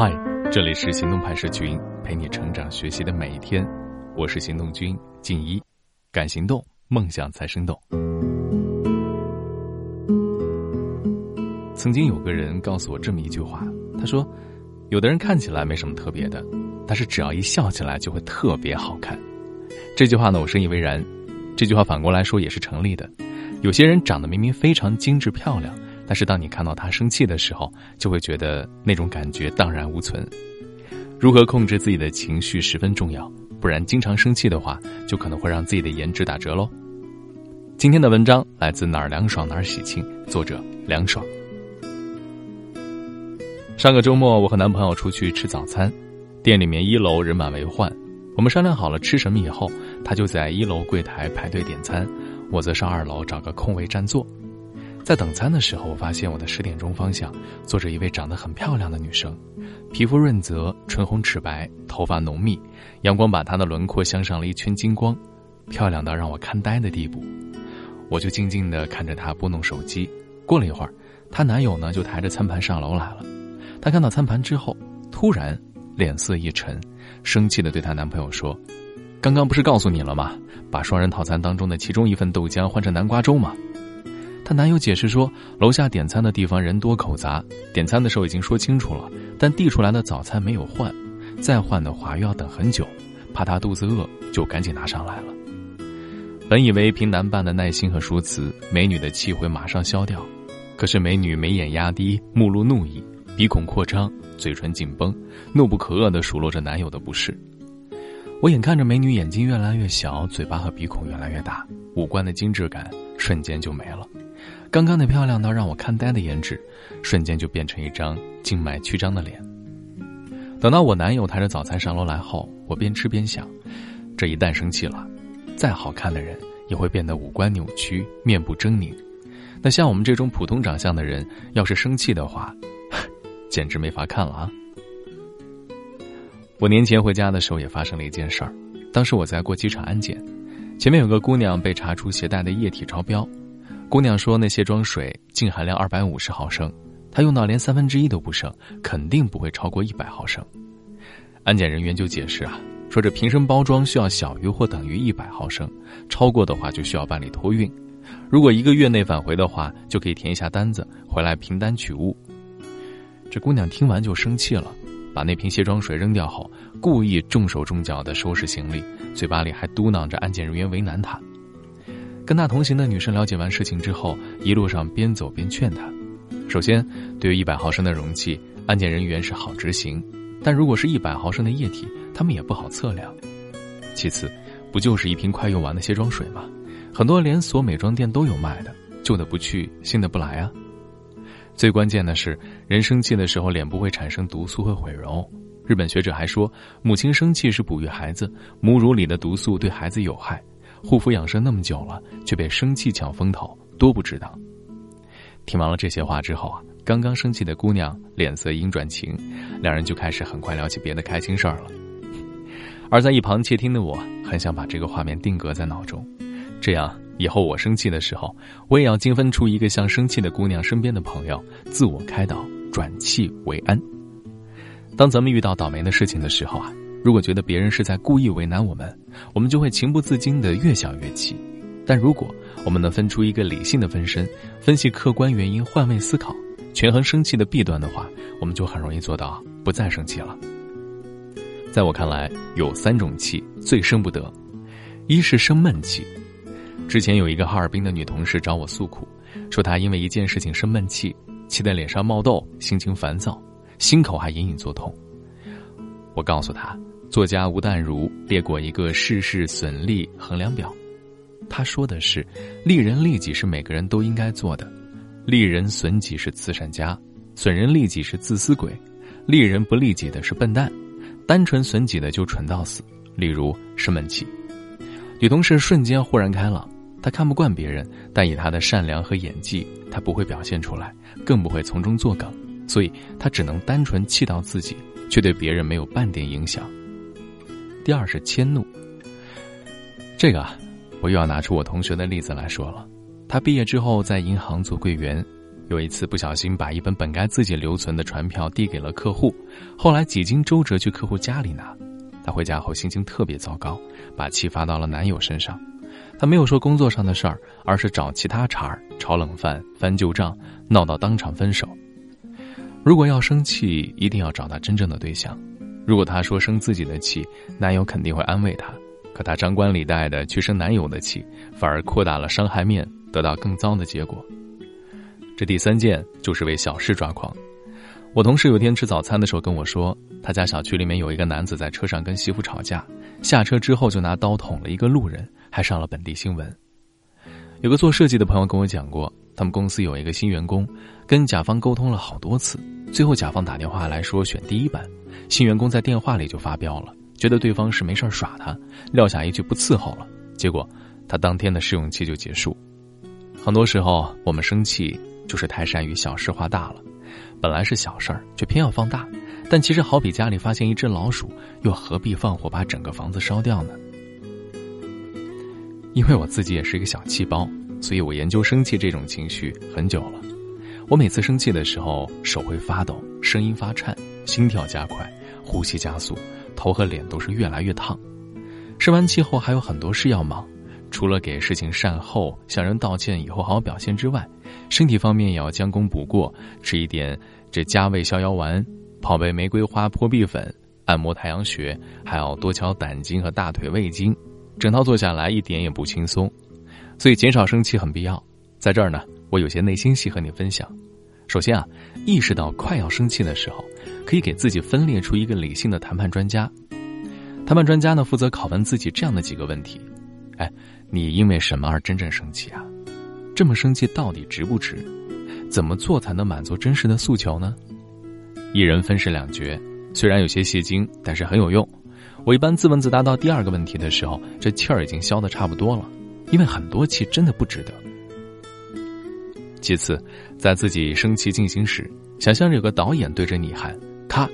嗨，这里是行动派社群，陪你成长学习的每一天。我是行动君静一，敢行动，梦想才生动。曾经有个人告诉我这么一句话，他说：“有的人看起来没什么特别的，但是只要一笑起来就会特别好看。”这句话呢，我深以为然。这句话反过来说也是成立的。有些人长得明明非常精致漂亮。但是当你看到他生气的时候，就会觉得那种感觉荡然无存。如何控制自己的情绪十分重要，不然经常生气的话，就可能会让自己的颜值打折喽。今天的文章来自哪儿凉爽哪儿喜庆，作者凉爽。上个周末，我和男朋友出去吃早餐，店里面一楼人满为患。我们商量好了吃什么以后，他就在一楼柜台排队点餐，我则上二楼找个空位占座。在等餐的时候，我发现我的十点钟方向坐着一位长得很漂亮的女生，皮肤润泽，唇红齿白，头发浓密，阳光把她的轮廓镶上了一圈金光，漂亮到让我看呆的地步。我就静静地看着她拨弄手机。过了一会儿，她男友呢就抬着餐盘上楼来了。她看到餐盘之后，突然脸色一沉，生气地对她男朋友说：“刚刚不是告诉你了吗？把双人套餐当中的其中一份豆浆换成南瓜粥吗？”她男友解释说，楼下点餐的地方人多口杂，点餐的时候已经说清楚了，但递出来的早餐没有换，再换的话又要等很久，怕她肚子饿，就赶紧拿上来了。本以为凭男伴的耐心和说辞，美女的气会马上消掉，可是美女眉眼压低，目露怒意，鼻孔扩张，嘴唇紧绷，怒不可遏地数落着男友的不是。我眼看着美女眼睛越来越小，嘴巴和鼻孔越来越大，五官的精致感瞬间就没了。刚刚那漂亮到让我看呆的颜值，瞬间就变成一张静脉曲张的脸。等到我男友抬着早餐上楼来后，我边吃边想：这一旦生气了，再好看的人也会变得五官扭曲、面部狰狞。那像我们这种普通长相的人，要是生气的话，简直没法看了啊！我年前回家的时候也发生了一件事儿，当时我在过机场安检，前面有个姑娘被查出携带的液体超标。姑娘说：“那卸妆水净含量二百五十毫升，她用到连三分之一都不剩，肯定不会超过一百毫升。”安检人员就解释啊，说这瓶身包装需要小于或等于一百毫升，超过的话就需要办理托运。如果一个月内返回的话，就可以填一下单子，回来凭单取物。这姑娘听完就生气了，把那瓶卸妆水扔掉后，故意重手重脚的收拾行李，嘴巴里还嘟囔着安检人员为难她。跟他同行的女生了解完事情之后，一路上边走边劝他：首先，对于一百毫升的容器，安检人员是好执行；但如果是一百毫升的液体，他们也不好测量。其次，不就是一瓶快用完的卸妆水吗？很多连锁美妆店都有卖的，旧的不去，新的不来啊。最关键的是，人生气的时候，脸部会产生毒素，会毁容。日本学者还说，母亲生气是哺育孩子，母乳里的毒素对孩子有害。护肤养生那么久了，却被生气抢风头，多不值当。听完了这些话之后啊，刚刚生气的姑娘脸色阴转晴，两人就开始很快聊起别的开心事儿了。而在一旁窃听的我，很想把这个画面定格在脑中，这样以后我生气的时候，我也要精分出一个像生气的姑娘身边的朋友，自我开导，转气为安。当咱们遇到倒霉的事情的时候啊。如果觉得别人是在故意为难我们，我们就会情不自禁的越想越气；但如果我们能分出一个理性的分身，分析客观原因，换位思考，权衡生气的弊端的话，我们就很容易做到不再生气了。在我看来，有三种气最生不得，一是生闷气。之前有一个哈尔滨的女同事找我诉苦，说她因为一件事情生闷气，气得脸上冒痘，心情烦躁，心口还隐隐作痛。我告诉她。作家吴淡如列过一个事事损利衡量表，他说的是：利人利己是每个人都应该做的，利人损己是慈善家，损人利己是自私鬼，利人不利己的是笨蛋，单纯损己的就蠢到死。例如生闷气，女同事瞬间豁然开朗。她看不惯别人，但以她的善良和演技，她不会表现出来，更不会从中作梗，所以她只能单纯气到自己，却对别人没有半点影响。第二是迁怒。这个啊，我又要拿出我同学的例子来说了。他毕业之后在银行做柜员，有一次不小心把一本本该自己留存的传票递给了客户，后来几经周折去客户家里拿。她回家后心情特别糟糕，把气发到了男友身上。她没有说工作上的事儿，而是找其他茬儿，炒冷饭、翻旧账，闹到当场分手。如果要生气，一定要找到真正的对象。如果她说生自己的气，男友肯定会安慰她。可她张冠李戴的去生男友的气，反而扩大了伤害面，得到更糟的结果。这第三件就是为小事抓狂。我同事有天吃早餐的时候跟我说，他家小区里面有一个男子在车上跟媳妇吵架，下车之后就拿刀捅了一个路人，还上了本地新闻。有个做设计的朋友跟我讲过，他们公司有一个新员工，跟甲方沟通了好多次，最后甲方打电话来说选第一版，新员工在电话里就发飙了，觉得对方是没事耍他，撂下一句不伺候了，结果他当天的试用期就结束。很多时候我们生气。就是太善于小事化大了，本来是小事儿，却偏要放大。但其实好比家里发现一只老鼠，又何必放火把整个房子烧掉呢？因为我自己也是一个小气包，所以我研究生气这种情绪很久了。我每次生气的时候，手会发抖，声音发颤，心跳加快，呼吸加速，头和脸都是越来越烫。生完气后还有很多事要忙。除了给事情善后、向人道歉以后好好表现之外，身体方面也要将功补过，吃一点这加味逍遥丸，泡杯玫瑰花破壁粉，按摩太阳穴，还要多敲胆经和大腿胃经，整套做下来一点也不轻松，所以减少生气很必要。在这儿呢，我有些内心戏和你分享。首先啊，意识到快要生气的时候，可以给自己分裂出一个理性的谈判专家。谈判专家呢，负责拷问自己这样的几个问题：哎。你因为什么而真正生气啊？这么生气到底值不值？怎么做才能满足真实的诉求呢？一人分饰两角，虽然有些戏精，但是很有用。我一般自问自答到第二个问题的时候，这气儿已经消的差不多了，因为很多气真的不值得。其次，在自己生气进行时，想象着有个导演对着你喊“咔”。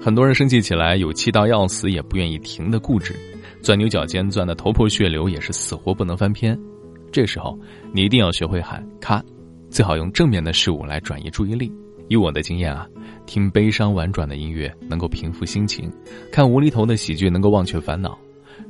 很多人生气起来有气到要死也不愿意停的固执。钻牛角尖，钻的头破血流，也是死活不能翻篇。这时候，你一定要学会喊“咔”，最好用正面的事物来转移注意力。以我的经验啊，听悲伤婉转的音乐能够平复心情，看无厘头的喜剧能够忘却烦恼，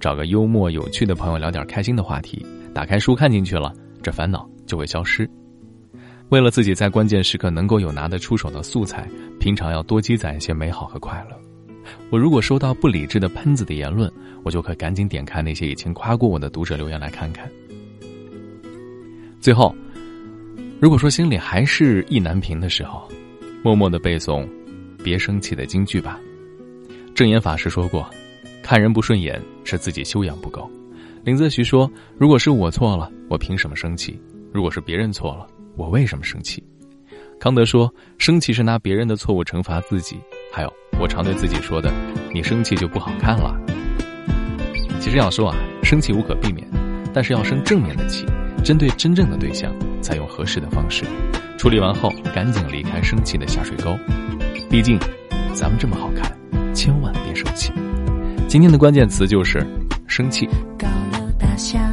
找个幽默有趣的朋友聊点开心的话题，打开书看进去了，这烦恼就会消失。为了自己在关键时刻能够有拿得出手的素材，平常要多积攒一些美好和快乐。我如果收到不理智的喷子的言论，我就可赶紧点开那些以前夸过我的读者留言来看看。最后，如果说心里还是意难平的时候，默默的背诵“别生气”的金句吧。正言法师说过：“看人不顺眼是自己修养不够。”林则徐说：“如果是我错了，我凭什么生气？如果是别人错了，我为什么生气？”康德说：“生气是拿别人的错误惩罚自己。”还有。我常对自己说的：“你生气就不好看了。”其实要说啊，生气无可避免，但是要生正面的气，针对真正的对象，采用合适的方式处理完后，赶紧离开生气的下水沟。毕竟，咱们这么好看，千万别生气。今天的关键词就是生气。高楼大厦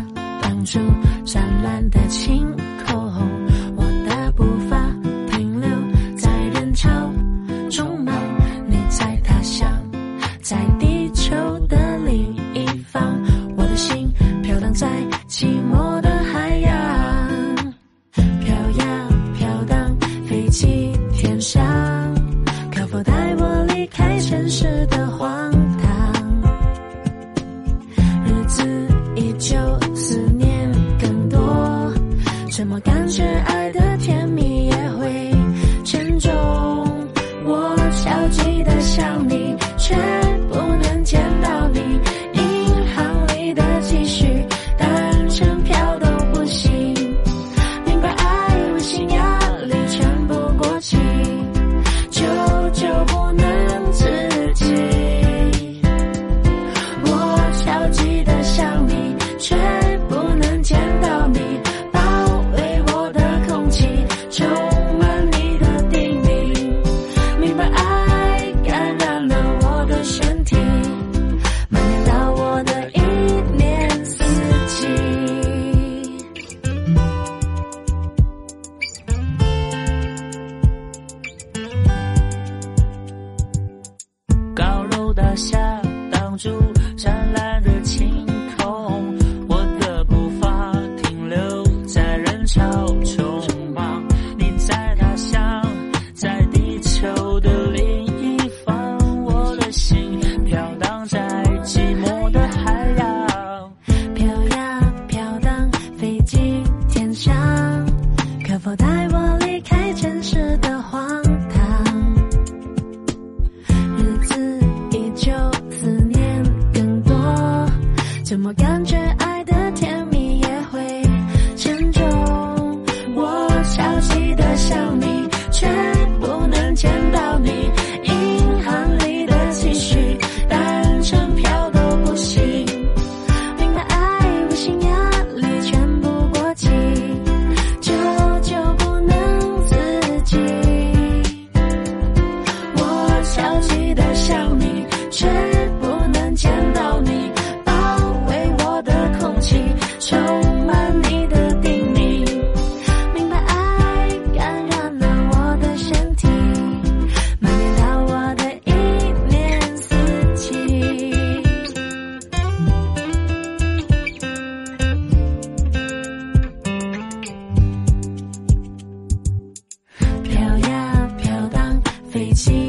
飘荡起。